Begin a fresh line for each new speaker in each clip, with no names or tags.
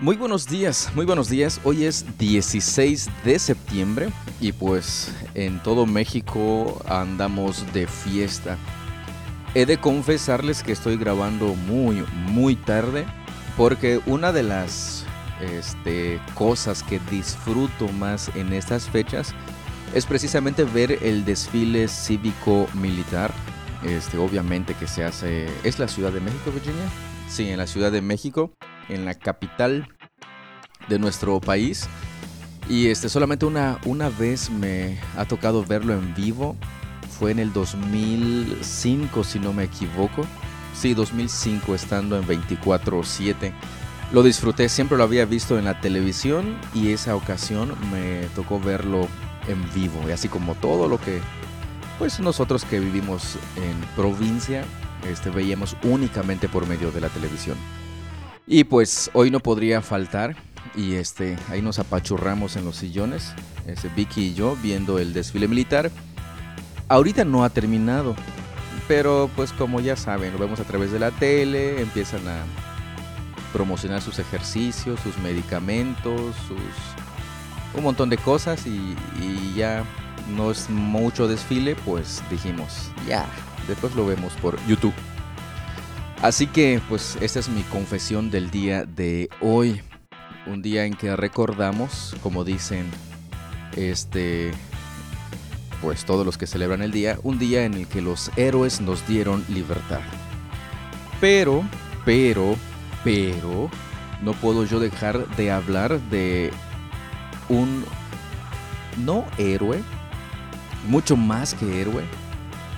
Muy buenos días, muy buenos días. Hoy es 16 de septiembre y pues en todo México andamos de fiesta. He de confesarles que estoy grabando muy, muy tarde porque una de las este, cosas que disfruto más en estas fechas es precisamente ver el desfile cívico-militar. Este, obviamente que se hace... ¿Es la Ciudad de México, Virginia? Sí, en la Ciudad de México en la capital de nuestro país. Y este, solamente una, una vez me ha tocado verlo en vivo. Fue en el 2005, si no me equivoco. Sí, 2005, estando en 24-7. Lo disfruté, siempre lo había visto en la televisión y esa ocasión me tocó verlo en vivo. Y así como todo lo que, pues nosotros que vivimos en provincia, este, veíamos únicamente por medio de la televisión. Y pues hoy no podría faltar y este ahí nos apachurramos en los sillones, este, Vicky y yo viendo el desfile militar. Ahorita no ha terminado, pero pues como ya saben, lo vemos a través de la tele, empiezan a promocionar sus ejercicios, sus medicamentos, sus un montón de cosas y, y ya no es mucho desfile, pues dijimos, ya, después lo vemos por YouTube. Así que pues esta es mi confesión del día de hoy. Un día en que recordamos, como dicen, este, pues todos los que celebran el día, un día en el que los héroes nos dieron libertad. Pero, pero, pero, no puedo yo dejar de hablar de un no héroe, mucho más que héroe,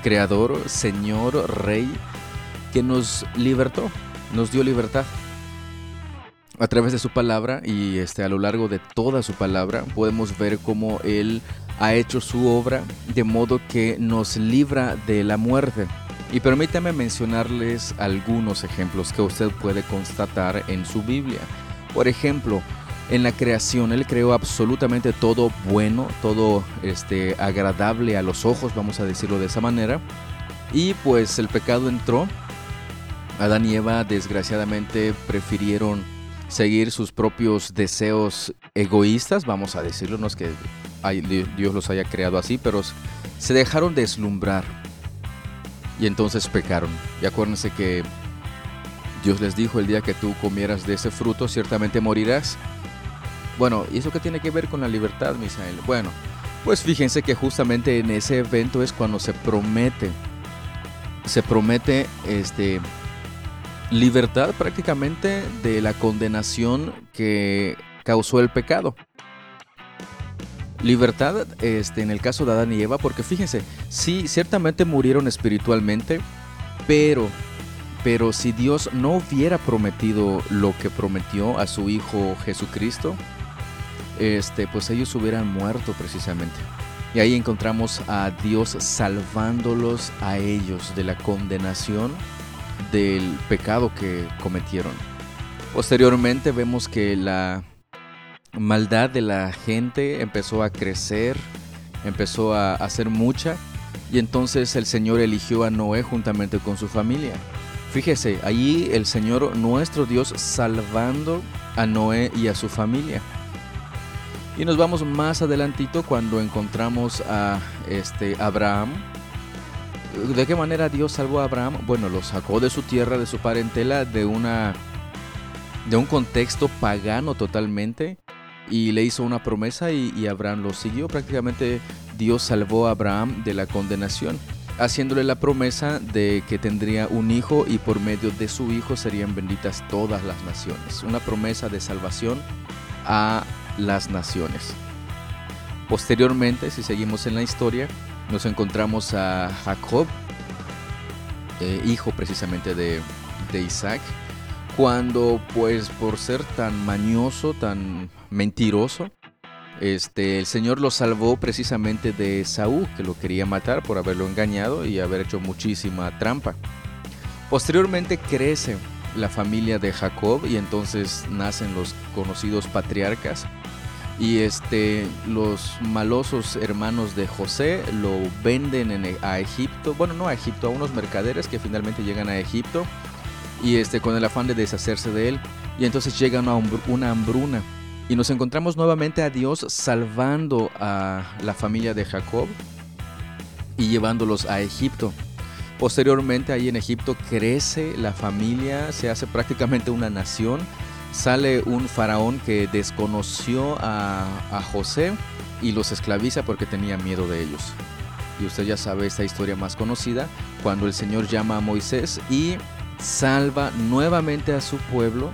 creador, señor, rey, que nos libertó, nos dio libertad. A través de su palabra y este, a lo largo de toda su palabra podemos ver cómo Él ha hecho su obra de modo que nos libra de la muerte. Y permítame mencionarles algunos ejemplos que usted puede constatar en su Biblia. Por ejemplo, en la creación Él creó absolutamente todo bueno, todo este, agradable a los ojos, vamos a decirlo de esa manera. Y pues el pecado entró Adán y Eva desgraciadamente prefirieron seguir sus propios deseos egoístas, vamos a decirlo, no es que Dios los haya creado así, pero se dejaron deslumbrar y entonces pecaron. Y acuérdense que Dios les dijo el día que tú comieras de ese fruto, ciertamente morirás. Bueno, ¿y eso qué tiene que ver con la libertad, Misael? Bueno, pues fíjense que justamente en ese evento es cuando se promete, se promete este libertad prácticamente de la condenación que causó el pecado. Libertad este, en el caso de Adán y Eva, porque fíjense, sí, ciertamente murieron espiritualmente, pero, pero si Dios no hubiera prometido lo que prometió a su Hijo Jesucristo, este, pues ellos hubieran muerto precisamente. Y ahí encontramos a Dios salvándolos a ellos de la condenación del pecado que cometieron. Posteriormente vemos que la maldad de la gente empezó a crecer, empezó a hacer mucha y entonces el Señor eligió a Noé juntamente con su familia. Fíjese, allí el Señor nuestro Dios salvando a Noé y a su familia. Y nos vamos más adelantito cuando encontramos a este Abraham, ¿De qué manera Dios salvó a Abraham? Bueno, lo sacó de su tierra, de su parentela, de una de un contexto pagano totalmente y le hizo una promesa y, Abraham lo siguió. Prácticamente Dios salvó a Abraham de la condenación, haciéndole la promesa de que tendría un hijo y por medio de su hijo serían benditas todas las naciones. Una promesa de salvación a las naciones. Posteriormente, si seguimos en la historia, nos encontramos a Jacob, eh, hijo precisamente de, Isaac, cuando pues por ser tan mañoso, tan mentiroso, este, el Señor lo salvó precisamente de Saúl, que lo quería matar por haberlo engañado y haber hecho muchísima trampa. Posteriormente crece la familia de Jacob y entonces nacen los conocidos patriarcas y este los malosos hermanos de José lo venden e, a Egipto, bueno no a Egipto, a unos mercaderes que finalmente llegan a Egipto y este con el afán de deshacerse de él. Y entonces llega una hambruna y nos encontramos nuevamente a Dios salvando a la familia de Jacob y llevándolos a Egipto. Posteriormente ahí en Egipto crece la familia, se hace prácticamente una nación. Sale un faraón que desconoció a, a José y los esclaviza porque tenía miedo de ellos. Y usted ya sabe esta historia más conocida, cuando el Señor llama a Moisés y salva nuevamente a su pueblo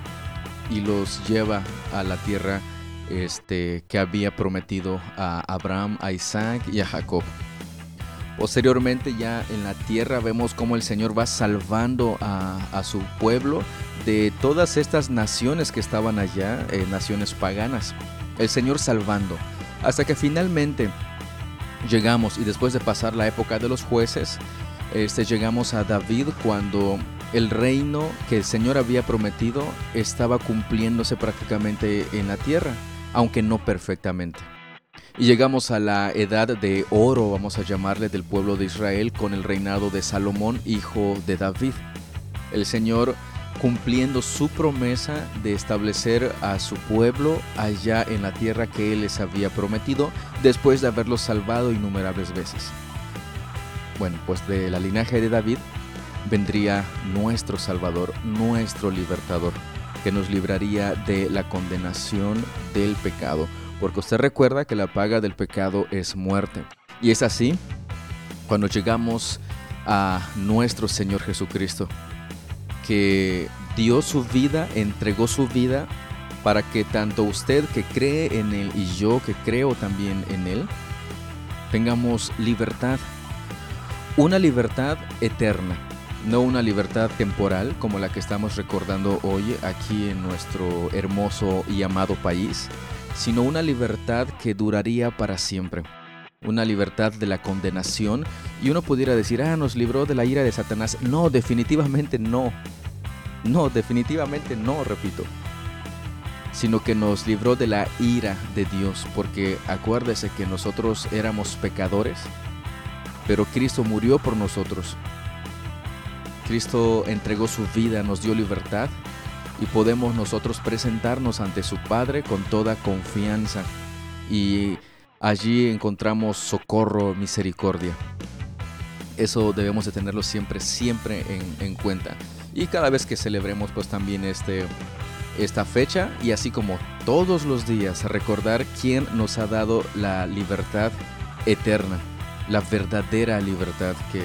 y los lleva a la tierra este, que había prometido a Abraham, a Isaac y a Jacob. Posteriormente ya en la tierra vemos cómo el Señor va salvando a, su pueblo de todas estas naciones que estaban allá, eh, naciones paganas. El Señor salvando. Hasta que finalmente llegamos y después de pasar la época de los jueces, este, llegamos a David cuando el reino que el Señor había prometido estaba cumpliéndose prácticamente en la tierra, aunque no perfectamente. Y llegamos a la edad de oro, vamos a llamarle, del pueblo de Israel con el reinado de Salomón, hijo de David. El Señor cumpliendo su promesa de establecer a su pueblo allá en la tierra que Él les había prometido, después de haberlos salvado innumerables veces. Bueno, pues de la linaje de David vendría nuestro Salvador, nuestro libertador, que nos libraría de la condenación del pecado. Porque usted recuerda que la paga del pecado es muerte. Y es así cuando llegamos a nuestro Señor Jesucristo, que dio su vida, entregó su vida para que tanto usted que cree en Él y yo que creo también en Él, tengamos libertad. Una libertad eterna no una libertad temporal como la que estamos recordando hoy aquí en nuestro hermoso y amado país, sino una libertad que duraría para siempre. Una libertad de la condenación y uno pudiera decir, ah, nos libró de la ira de Satanás. No, definitivamente no. No, definitivamente no, repito. Sino que nos libró de la ira de Dios, porque acuérdese que nosotros éramos pecadores, pero Cristo murió por nosotros Cristo entregó su vida, nos dio libertad y podemos nosotros presentarnos ante su Padre con toda confianza y allí encontramos socorro, misericordia. Eso debemos de tenerlo siempre, siempre en, cuenta. Y cada vez que celebremos pues también este, esta fecha y así como todos los días recordar quién nos ha dado la libertad eterna, la verdadera libertad que,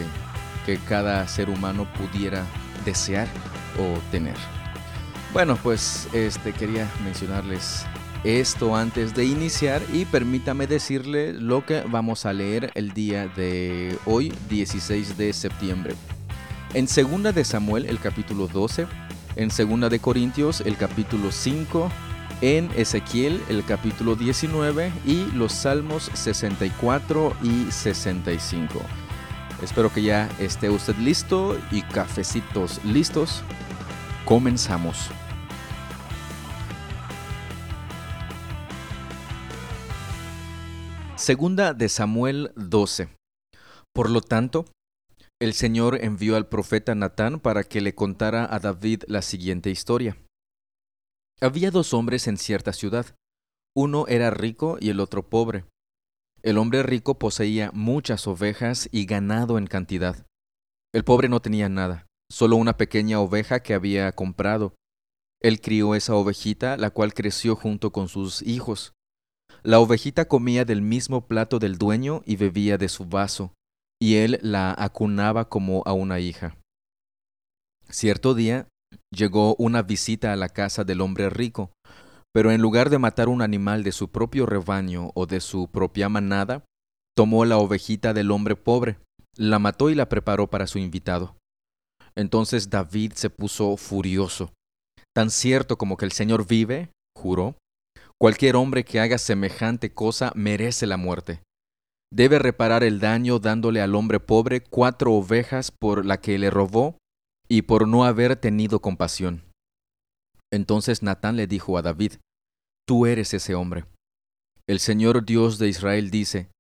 que cada ser humano pudiera desear o tener. Bueno, pues este quería mencionarles esto antes de iniciar y permítame decirle lo que vamos a leer el día de hoy, 16 de septiembre. En segunda de Samuel el capítulo 12, en segunda de Corintios el capítulo 5, en Ezequiel el capítulo 19 y los Salmos 64 y 65. Espero que ya esté usted listo y cafecitos listos. Comenzamos. Segunda de Samuel 12. Por lo tanto, el Señor envió al profeta Natán para que le contara a David la siguiente historia. Había dos hombres en cierta ciudad. Uno era rico y el otro pobre. El hombre rico poseía muchas ovejas y ganado en cantidad. El pobre no tenía nada, solo una pequeña oveja que había comprado. Él crió esa ovejita, la cual creció junto con sus hijos. La ovejita comía del mismo plato del dueño y bebía de su vaso, y él la acunaba como a una hija. Cierto día llegó una visita a la casa del hombre rico, pero en lugar de matar un animal de su propio rebaño o de su propia manada, tomó la ovejita del hombre pobre, la mató y la preparó para su invitado. Entonces David se puso furioso. Tan cierto como que el Señor vive, juró, cualquier hombre que haga semejante cosa merece la muerte. Debe reparar el daño dándole al hombre pobre cuatro ovejas por la que le robó y por no haber tenido compasión. Entonces Natán le dijo a David, Tú eres ese hombre. El Señor Dios de Israel dice,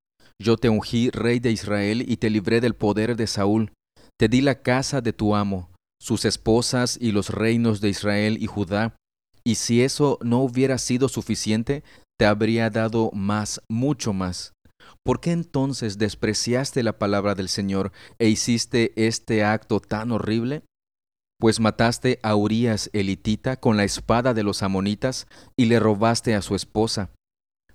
Yo te ungí rey de Israel y te libré del poder de Saúl, te di la casa de tu amo, sus esposas y los reinos de Israel y Judá, y si eso no hubiera sido suficiente, te habría dado más, mucho más. ¿Por qué entonces despreciaste la palabra del Señor e hiciste este acto tan horrible? Pues mataste a Urías elitita con la espada de los amonitas y le robaste a su esposa.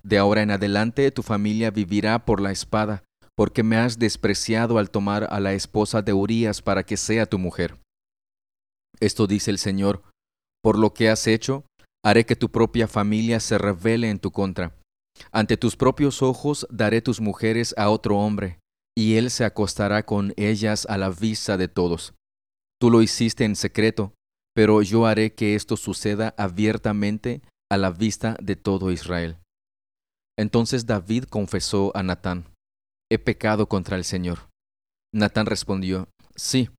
De ahora en adelante tu familia vivirá por la espada, porque me has despreciado al tomar a la esposa de Urías para que sea tu mujer. Esto dice el Señor, por lo que has hecho, haré que tu propia familia se revele en tu contra. Ante tus propios ojos daré tus mujeres a otro hombre, y él se acostará con ellas a la vista de todos. Tú lo hiciste en secreto, pero yo haré que esto suceda abiertamente a la vista de todo Israel. Entonces David confesó a Natán, He pecado contra el Señor. Natán respondió, Sí,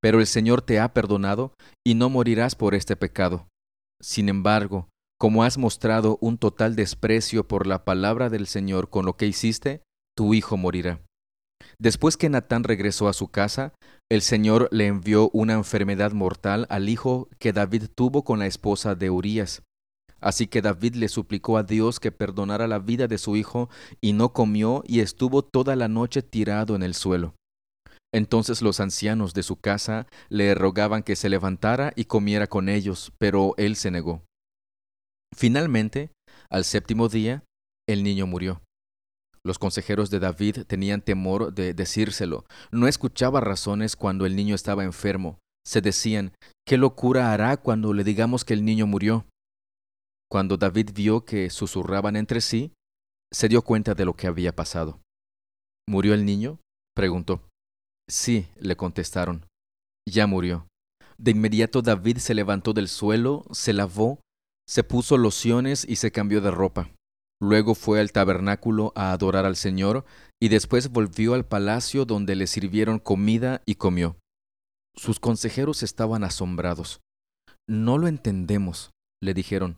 pero el Señor te ha perdonado y no morirás por este pecado. Sin embargo, como has mostrado un total desprecio por la palabra del Señor con lo que hiciste, tu hijo morirá. Después que Natán regresó a su casa, el Señor le envió una enfermedad mortal al hijo que David tuvo con la esposa de Urías. Así que David le suplicó a Dios que perdonara la vida de su hijo, y no comió y estuvo toda la noche tirado en el suelo. Entonces los ancianos de su casa le rogaban que se levantara y comiera con ellos, pero él se negó. Finalmente, al séptimo día, el niño murió. Los consejeros de David tenían temor de decírselo. No escuchaba razones cuando el niño estaba enfermo. Se decían, ¿qué locura hará cuando le digamos que el niño murió? Cuando David vio que susurraban entre sí, se dio cuenta de lo que había pasado. ¿Murió el niño? preguntó. Sí, le contestaron. Ya murió. De inmediato David se levantó del suelo, se lavó, se puso lociones y se cambió de ropa. Luego fue al tabernáculo a adorar al Señor y después volvió al palacio donde le sirvieron comida y comió. Sus consejeros estaban asombrados. No lo entendemos, le dijeron.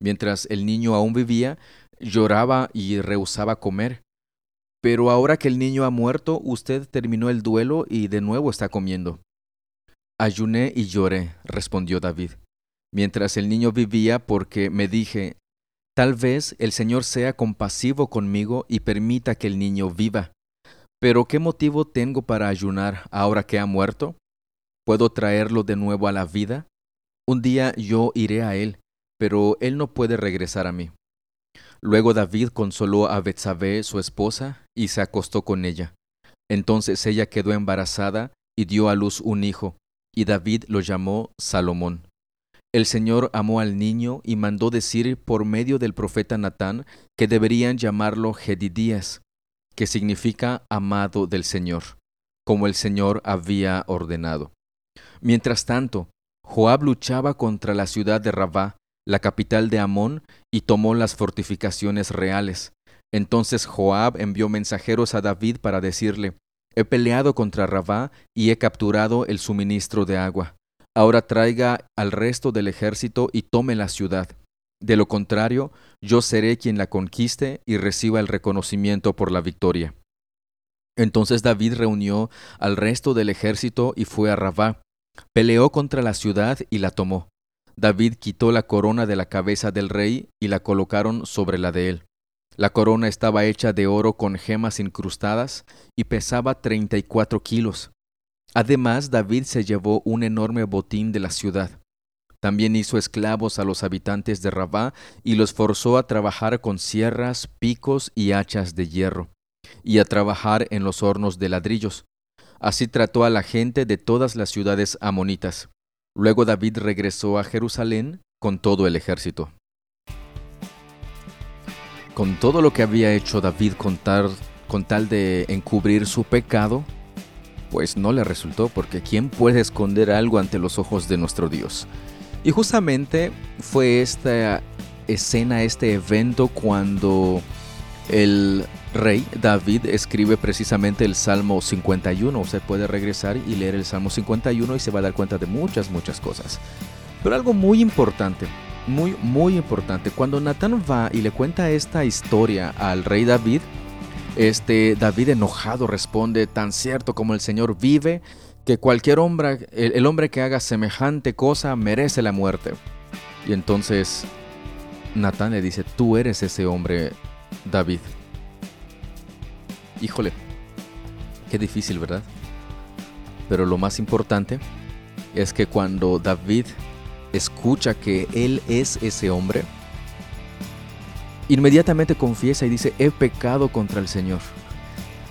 Mientras el niño aún vivía, lloraba y rehusaba comer. Pero ahora que el niño ha muerto, usted terminó el duelo y de nuevo está comiendo. Ayuné y lloré, respondió David, mientras el niño vivía porque me dije, tal vez el Señor sea compasivo conmigo y permita que el niño viva. Pero ¿qué motivo tengo para ayunar ahora que ha muerto? ¿Puedo traerlo de nuevo a la vida? Un día yo iré a él, pero él no puede regresar a mí. Luego David consoló a Betsabé, su esposa, y se acostó con ella. Entonces ella quedó embarazada y dio a luz un hijo, y David lo llamó Salomón. El Señor amó al niño y mandó decir por medio del profeta Natán que deberían llamarlo Gedidías, que significa amado del Señor, como el Señor había ordenado. Mientras tanto, Joab luchaba contra la ciudad de Rabá, la capital de Amón, y tomó las fortificaciones reales. Entonces Joab envió mensajeros a David para decirle, He peleado contra Rabá y he capturado el suministro de agua. Ahora traiga al resto del ejército y tome la ciudad. De lo contrario, yo seré quien la conquiste y reciba el reconocimiento por la victoria. Entonces David reunió al resto del ejército y fue a Rabá. Peleó contra la ciudad y la tomó. David quitó la corona de la cabeza del rey y la colocaron sobre la de él. La corona estaba hecha de oro con gemas incrustadas y pesaba treinta y cuatro kilos. Además, David se llevó un enorme botín de la ciudad. También hizo esclavos a los habitantes de Rabá y los forzó a trabajar con sierras, picos y hachas de hierro, y a trabajar en los hornos de ladrillos. Así trató a la gente de todas las ciudades amonitas. Luego David regresó a Jerusalén con todo el ejército. Con todo lo que había hecho David con tal, de encubrir su pecado, pues no le resultó, porque ¿quién puede esconder algo ante los ojos de nuestro Dios? Y justamente fue esta escena, este evento, cuando el rey David escribe precisamente el Salmo 51. Se puede regresar y leer el Salmo 51 y se va a dar cuenta de muchas, muchas cosas. Pero algo muy importante, muy, muy importante, cuando Natán va y le cuenta esta historia al rey David, este David enojado responde, tan cierto como el Señor vive, que cualquier hombre, el hombre que haga semejante cosa merece la muerte. Y entonces Natán le dice, tú eres ese hombre, David. Híjole, qué difícil, ¿verdad? Pero lo más importante es que cuando David escucha que él es ese hombre, inmediatamente confiesa y dice, he pecado contra el Señor.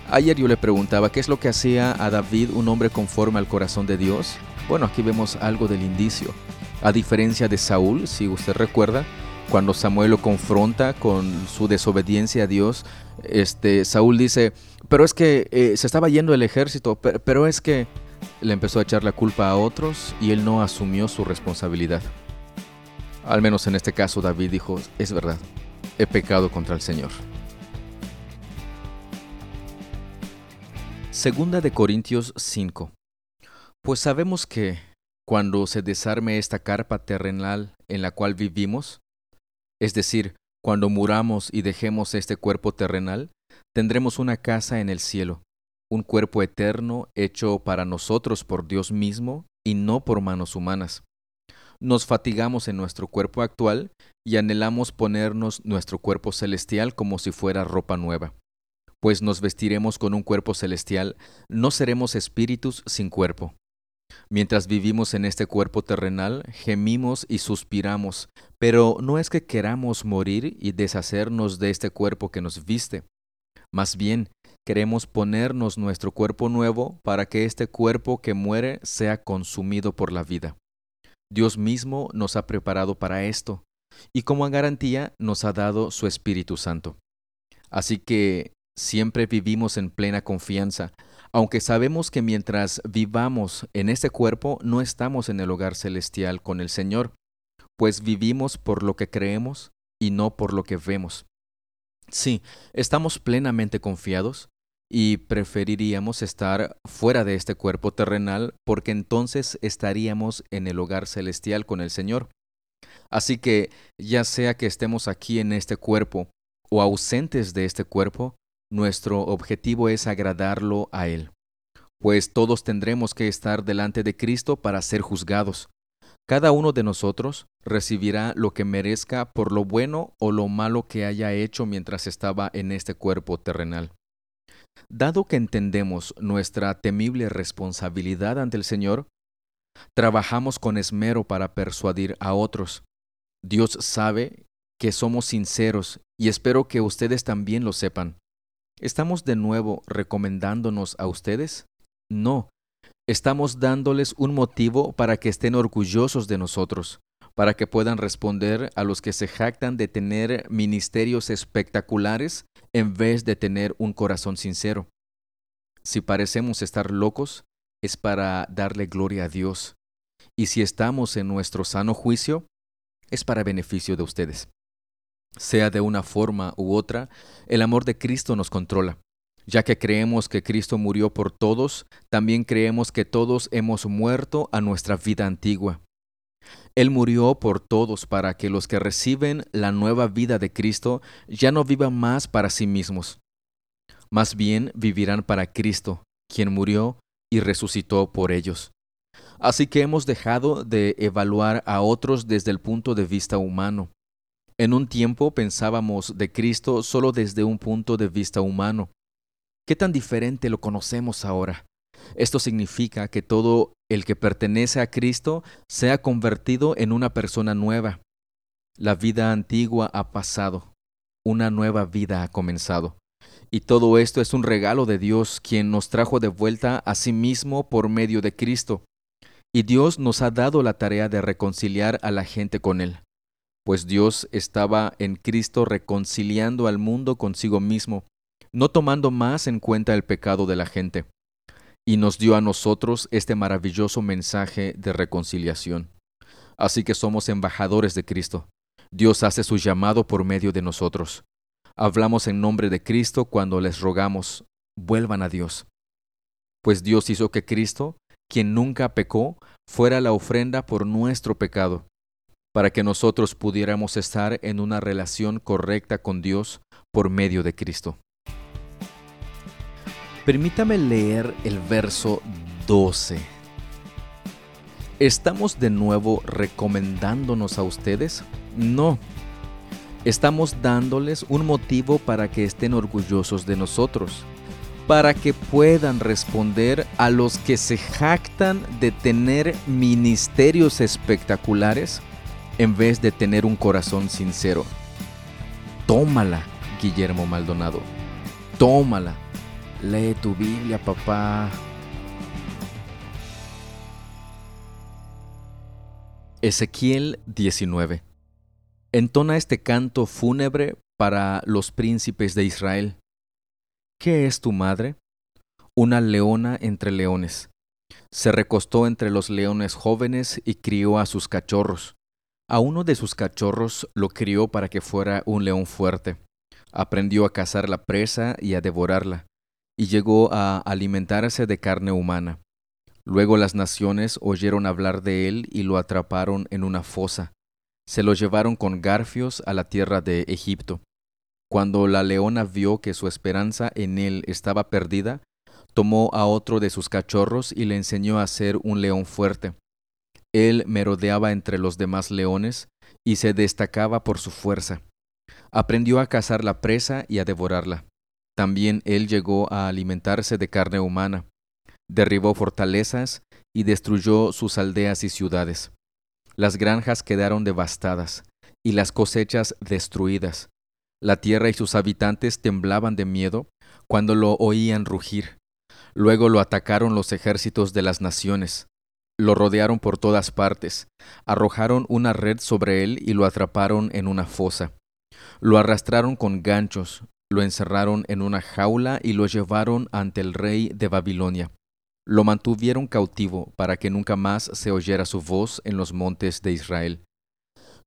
Ayer yo le preguntaba, ¿qué es lo que hacía a David un hombre conforme al corazón de Dios? Bueno, aquí vemos algo del indicio. A diferencia de Saúl, si usted recuerda, cuando Samuel lo confronta con su desobediencia a Dios, este, Saúl dice, pero es que eh, se estaba yendo el ejército, pero es que le empezó a echar la culpa a otros y él no asumió su responsabilidad. Al menos en este caso David dijo, es verdad, he pecado contra el Señor. Segunda de Corintios 5. Pues sabemos que cuando se desarme esta carpa terrenal en la cual vivimos, es decir, cuando muramos y dejemos este cuerpo terrenal, tendremos una casa en el cielo, un cuerpo eterno hecho para nosotros por Dios mismo y no por manos humanas. Nos fatigamos en nuestro cuerpo actual y anhelamos ponernos nuestro cuerpo celestial como si fuera ropa nueva. Pues nos vestiremos con un cuerpo celestial, no seremos espíritus sin cuerpo. Mientras vivimos en este cuerpo terrenal, gemimos y suspiramos, pero no es que queramos morir y deshacernos de este cuerpo que nos viste. Más bien, queremos ponernos nuestro cuerpo nuevo para que este cuerpo que muere sea consumido por la vida. Dios mismo nos ha preparado para esto, y como garantía nos ha dado su Espíritu Santo. Así que siempre vivimos en plena confianza, aunque sabemos que mientras vivamos en este cuerpo no estamos en el hogar celestial con el Señor, pues vivimos por lo que creemos y no por lo que vemos. Sí, estamos plenamente confiados y preferiríamos estar fuera de este cuerpo terrenal porque entonces estaríamos en el hogar celestial con el Señor. Así que ya sea que estemos aquí en este cuerpo o ausentes de este cuerpo, nuestro objetivo es agradarlo a Él, pues todos tendremos que estar delante de Cristo para ser juzgados. Cada uno de nosotros recibirá lo que merezca por lo bueno o lo malo que haya hecho mientras estaba en este cuerpo terrenal. Dado que entendemos nuestra temible responsabilidad ante el Señor, trabajamos con esmero para persuadir a otros. Dios sabe que somos sinceros y espero que ustedes también lo sepan. ¿Estamos de nuevo recomendándonos a ustedes? No. Estamos dándoles un motivo para que estén orgullosos de nosotros, para que puedan responder a los que se jactan de tener ministerios espectaculares en vez de tener un corazón sincero. Si parecemos estar locos, es para darle gloria a Dios. Y si estamos en nuestro sano juicio, es para beneficio de ustedes sea de una forma u otra, el amor de Cristo nos controla. Ya que creemos que Cristo murió por todos, también creemos que todos hemos muerto a nuestra vida antigua. Él murió por todos para que los que reciben la nueva vida de Cristo ya no vivan más para sí mismos. Más bien vivirán para Cristo, quien murió y resucitó por ellos. Así que hemos dejado de evaluar a otros desde el punto de vista humano en un tiempo pensábamos de Cristo solo desde un punto de vista humano. ¿Qué tan diferente lo conocemos ahora? Esto significa que todo el que pertenece a Cristo se ha convertido en una persona nueva. La vida antigua ha pasado, una nueva vida ha comenzado. Y todo esto es un regalo de Dios, quien nos trajo de vuelta a sí mismo por medio de Cristo. Y Dios nos ha dado la tarea de reconciliar a la gente con Él pues Dios estaba en Cristo reconciliando al mundo consigo mismo, no tomando más en cuenta el pecado de la gente, y nos dio a nosotros este maravilloso mensaje de reconciliación. Así que somos embajadores de Cristo. Dios hace su llamado por medio de nosotros. Hablamos en nombre de Cristo cuando les rogamos, vuelvan a Dios. Pues Dios hizo que Cristo, quien nunca pecó, fuera la ofrenda por nuestro pecado para que nosotros pudiéramos estar en una relación correcta con Dios por medio de Cristo. Permítame leer el verso 12. ¿Estamos de nuevo recomendándonos a ustedes? No. Estamos dándoles un motivo para que estén orgullosos de nosotros, para que puedan responder a los que se jactan de tener ministerios espectaculares en vez de tener un corazón sincero. Tómala, Guillermo Maldonado. Tómala. Lee tu Biblia, papá. Ezequiel 19. Entona este canto fúnebre para los príncipes de Israel. ¿Qué es tu madre? Una leona entre leones. Se recostó entre los leones jóvenes y crió a sus cachorros. A uno de sus cachorros lo crió para que fuera un león fuerte. Aprendió a cazar la presa y a devorarla, y llegó a alimentarse de carne humana. Luego las naciones oyeron hablar de él y lo atraparon en una fosa. Se lo llevaron con garfios a la tierra de Egipto. Cuando la leona vio que su esperanza en él estaba perdida, tomó a otro de sus cachorros y le enseñó a ser un león fuerte. Él merodeaba entre los demás leones y se destacaba por su fuerza. Aprendió a cazar la presa y a devorarla. También él llegó a alimentarse de carne humana derribó fortalezas y destruyó sus aldeas y ciudades. Las granjas quedaron devastadas y las cosechas destruidas. La tierra y sus habitantes temblaban de miedo cuando lo oían rugir. Luego lo atacaron los ejércitos de las naciones. Lo rodearon por todas partes, arrojaron una red sobre él y lo atraparon en una fosa. Lo arrastraron con ganchos, lo encerraron en una jaula y lo llevaron ante el rey de Babilonia lo mantuvieron cautivo para que nunca más se oyera su voz en los montes de Israel.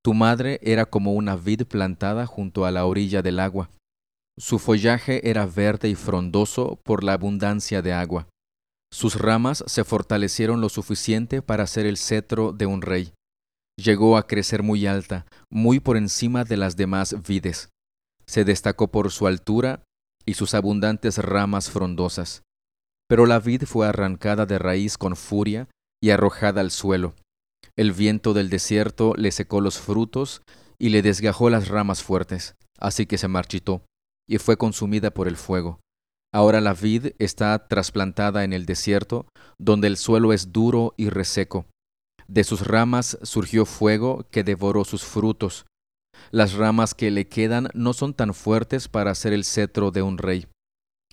Tu madre era como una vid plantada junto a la orilla del agua. Su follaje era verde y frondoso por la abundancia de agua. Sus ramas se fortalecieron lo suficiente para ser el cetro de un rey. Llegó a crecer muy alta, muy por encima de las demás vides. Se destacó por su altura y sus abundantes ramas frondosas. Pero la vid fue arrancada de raíz con furia y arrojada al suelo. El viento del desierto le secó los frutos y le desgajó las ramas fuertes, así que se marchitó, y fue consumida por el fuego. Ahora la vid está trasplantada en el desierto, donde el suelo es duro y reseco. De sus ramas surgió fuego que devoró sus frutos. Las ramas que le quedan no son tan fuertes para ser el cetro de un rey.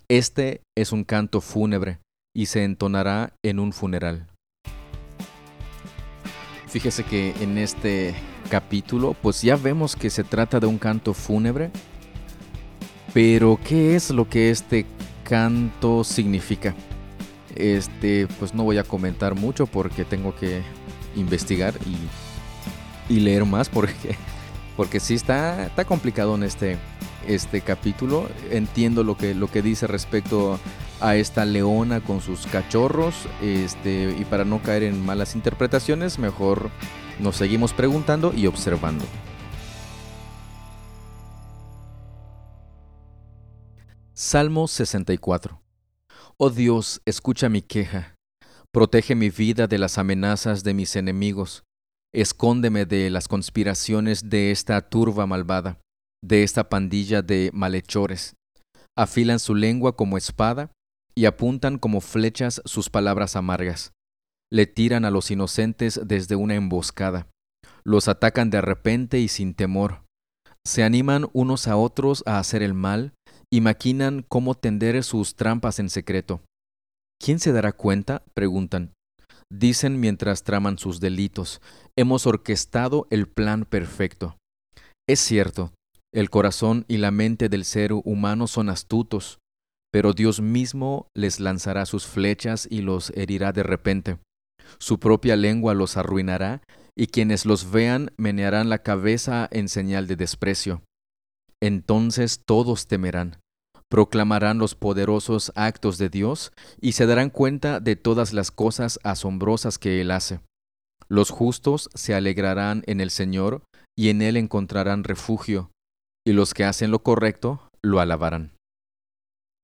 Este es un canto fúnebre y se entonará en un funeral. Fíjese que en este capítulo, pues ya vemos que se trata de un canto fúnebre, pero ¿qué es lo que este canto significa? Este, pues no voy a comentar mucho porque tengo que investigar y, y leer más porque, porque sí está, está complicado en este, este capítulo. Entiendo lo que, lo que dice respecto a esta leona con sus cachorros. Este, y para no caer en malas interpretaciones, mejor nos seguimos preguntando y observando. Salmo 64 Oh Dios, escucha mi queja. Protege mi vida de las amenazas de mis enemigos. Escóndeme de las conspiraciones de esta turba malvada de esta pandilla de malhechores. Afilan su lengua como espada y apuntan como flechas sus palabras amargas. Le tiran a los inocentes desde una emboscada. Los atacan de repente y sin temor. Se animan unos a otros a hacer el mal y maquinan cómo tender sus trampas en secreto. ¿Quién se dará cuenta? preguntan. Dicen mientras traman sus delitos. Hemos orquestado el plan perfecto. Es cierto, el corazón y la mente del ser humano son astutos, pero Dios mismo les lanzará sus flechas y los herirá de repente. Su propia lengua los arruinará, y quienes los vean menearán la cabeza en señal de desprecio. Entonces todos temerán, proclamarán los poderosos actos de Dios y se darán cuenta de todas las cosas asombrosas que Él hace. Los justos se alegrarán en el Señor y en Él encontrarán refugio y los que hacen lo correcto lo alabarán.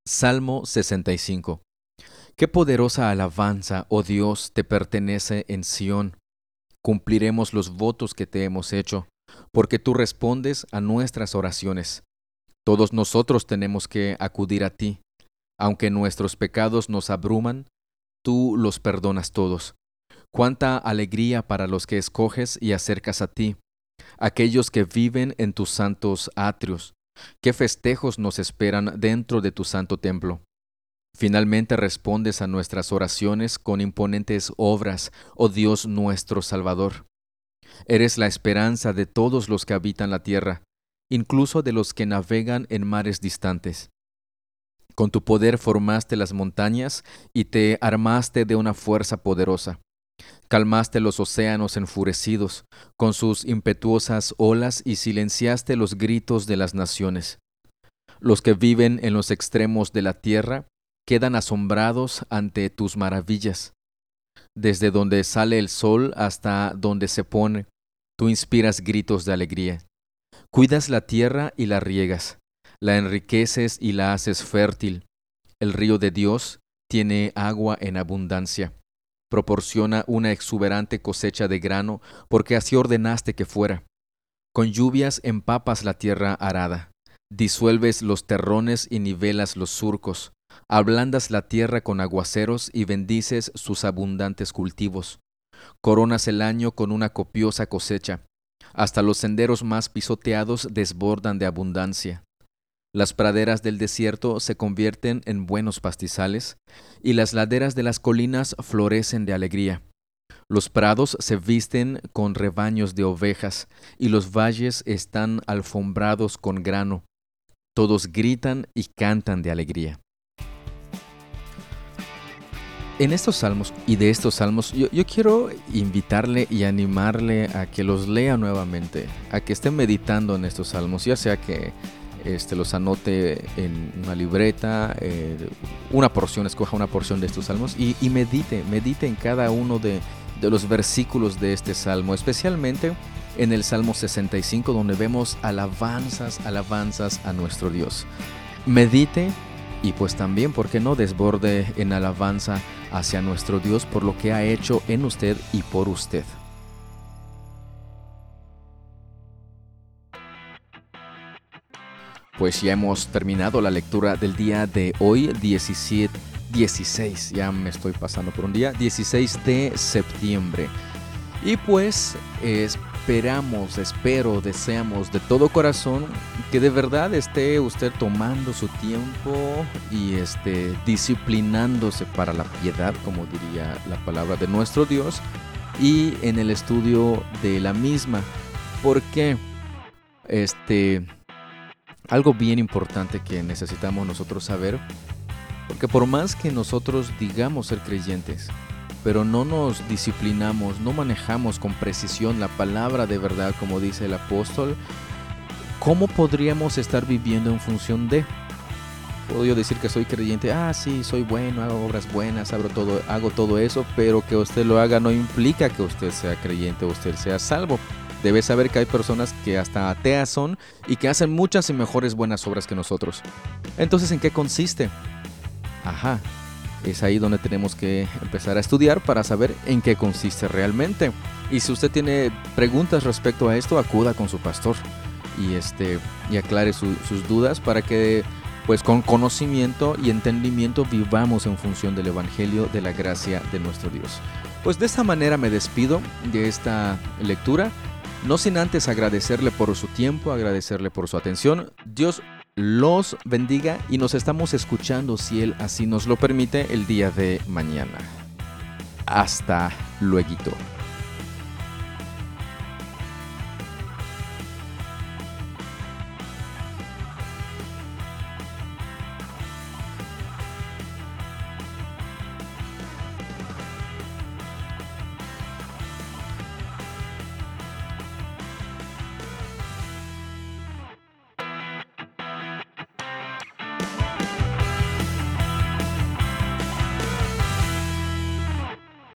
Salmo 65. Qué poderosa alabanza, oh Dios, te pertenece en Sión, cumpliremos los votos que te hemos hecho, porque tú respondes a nuestras oraciones. Todos nosotros tenemos que acudir a ti. Aunque nuestros pecados nos abruman, tú los perdonas todos. Cuánta alegría para los que escoges y acercas a ti, aquellos que viven en tus santos atrios. Qué festejos nos esperan dentro de tu santo templo. Finalmente respondes a nuestras oraciones con imponentes obras, oh Dios nuestro Salvador. Eres la esperanza de todos los que habitan la tierra, incluso de los que navegan en mares distantes. Con tu poder formaste las montañas y te armaste de una fuerza poderosa. Calmaste los océanos enfurecidos con sus impetuosas olas y silenciaste los gritos de las naciones. Los que viven en los extremos de la tierra quedan asombrados ante tus maravillas. Desde donde sale el sol hasta donde se pone, tú inspiras gritos de alegría. Cuidas la tierra y la riegas, la enriqueces y la haces fértil. El río de Dios tiene agua en abundancia. Proporciona una exuberante cosecha de grano, porque así ordenaste que fuera. Con lluvias empapas la tierra arada, disuelves los terrones y nivelas los surcos, ablandas la tierra con aguaceros y bendices sus abundantes cultivos. Coronas el año con una copiosa cosecha, hasta los senderos más pisoteados desbordan de abundancia. Las praderas del desierto se convierten en buenos pastizales, y las laderas de las colinas florecen de alegría. Los prados se visten con rebaños de ovejas, y los valles están alfombrados con grano. Todos gritan y cantan de alegría. En estos salmos y de estos salmos, yo, quiero invitarle y animarle a que los lea nuevamente, a que esté meditando en estos salmos, ya sea que este, los anote en una libreta, eh, una porción, escoja una porción de estos salmos y, medite, medite en cada uno de, de los versículos de este salmo, especialmente en el Salmo 65 donde vemos alabanzas, alabanzas a nuestro Dios. Medite y pues también, ¿por qué no desborde en alabanza hacia nuestro Dios por lo que ha hecho en usted y por usted? Pues ya hemos terminado la lectura del día de hoy, 17, 16, ya me estoy pasando por un día, 16 de septiembre. Y pues esperamos, espero, deseamos de todo corazón que de verdad esté usted tomando su tiempo y este, disciplinándose para la piedad, como diría la palabra de nuestro Dios, y en el estudio de la misma. Porque este, algo bien importante que necesitamos nosotros saber, porque por más que nosotros digamos ser creyentes, pero no nos disciplinamos, no manejamos con precisión la palabra de verdad, como dice el apóstol, ¿cómo podríamos estar viviendo en función de? Puedo yo decir que soy creyente, ah, sí, soy bueno, hago obras buenas, hago todo, eso, pero que usted lo haga no implica que usted sea creyente usted sea salvo. Debe saber que hay personas que hasta ateas son y que hacen muchas y mejores buenas obras que nosotros. Entonces, ¿en qué consiste? Ajá, es ahí donde tenemos que empezar a estudiar para saber en qué consiste realmente. Y si usted tiene preguntas respecto a esto, acuda con su pastor y, este, y aclare sus dudas para que pues con conocimiento y entendimiento vivamos en función del Evangelio de la gracia de nuestro Dios. Pues de esta manera me despido de esta lectura, no sin antes agradecerle por su tiempo, agradecerle por su atención. Dios los bendiga y nos estamos escuchando, si Él así nos lo permite, el día de mañana. Hasta luego.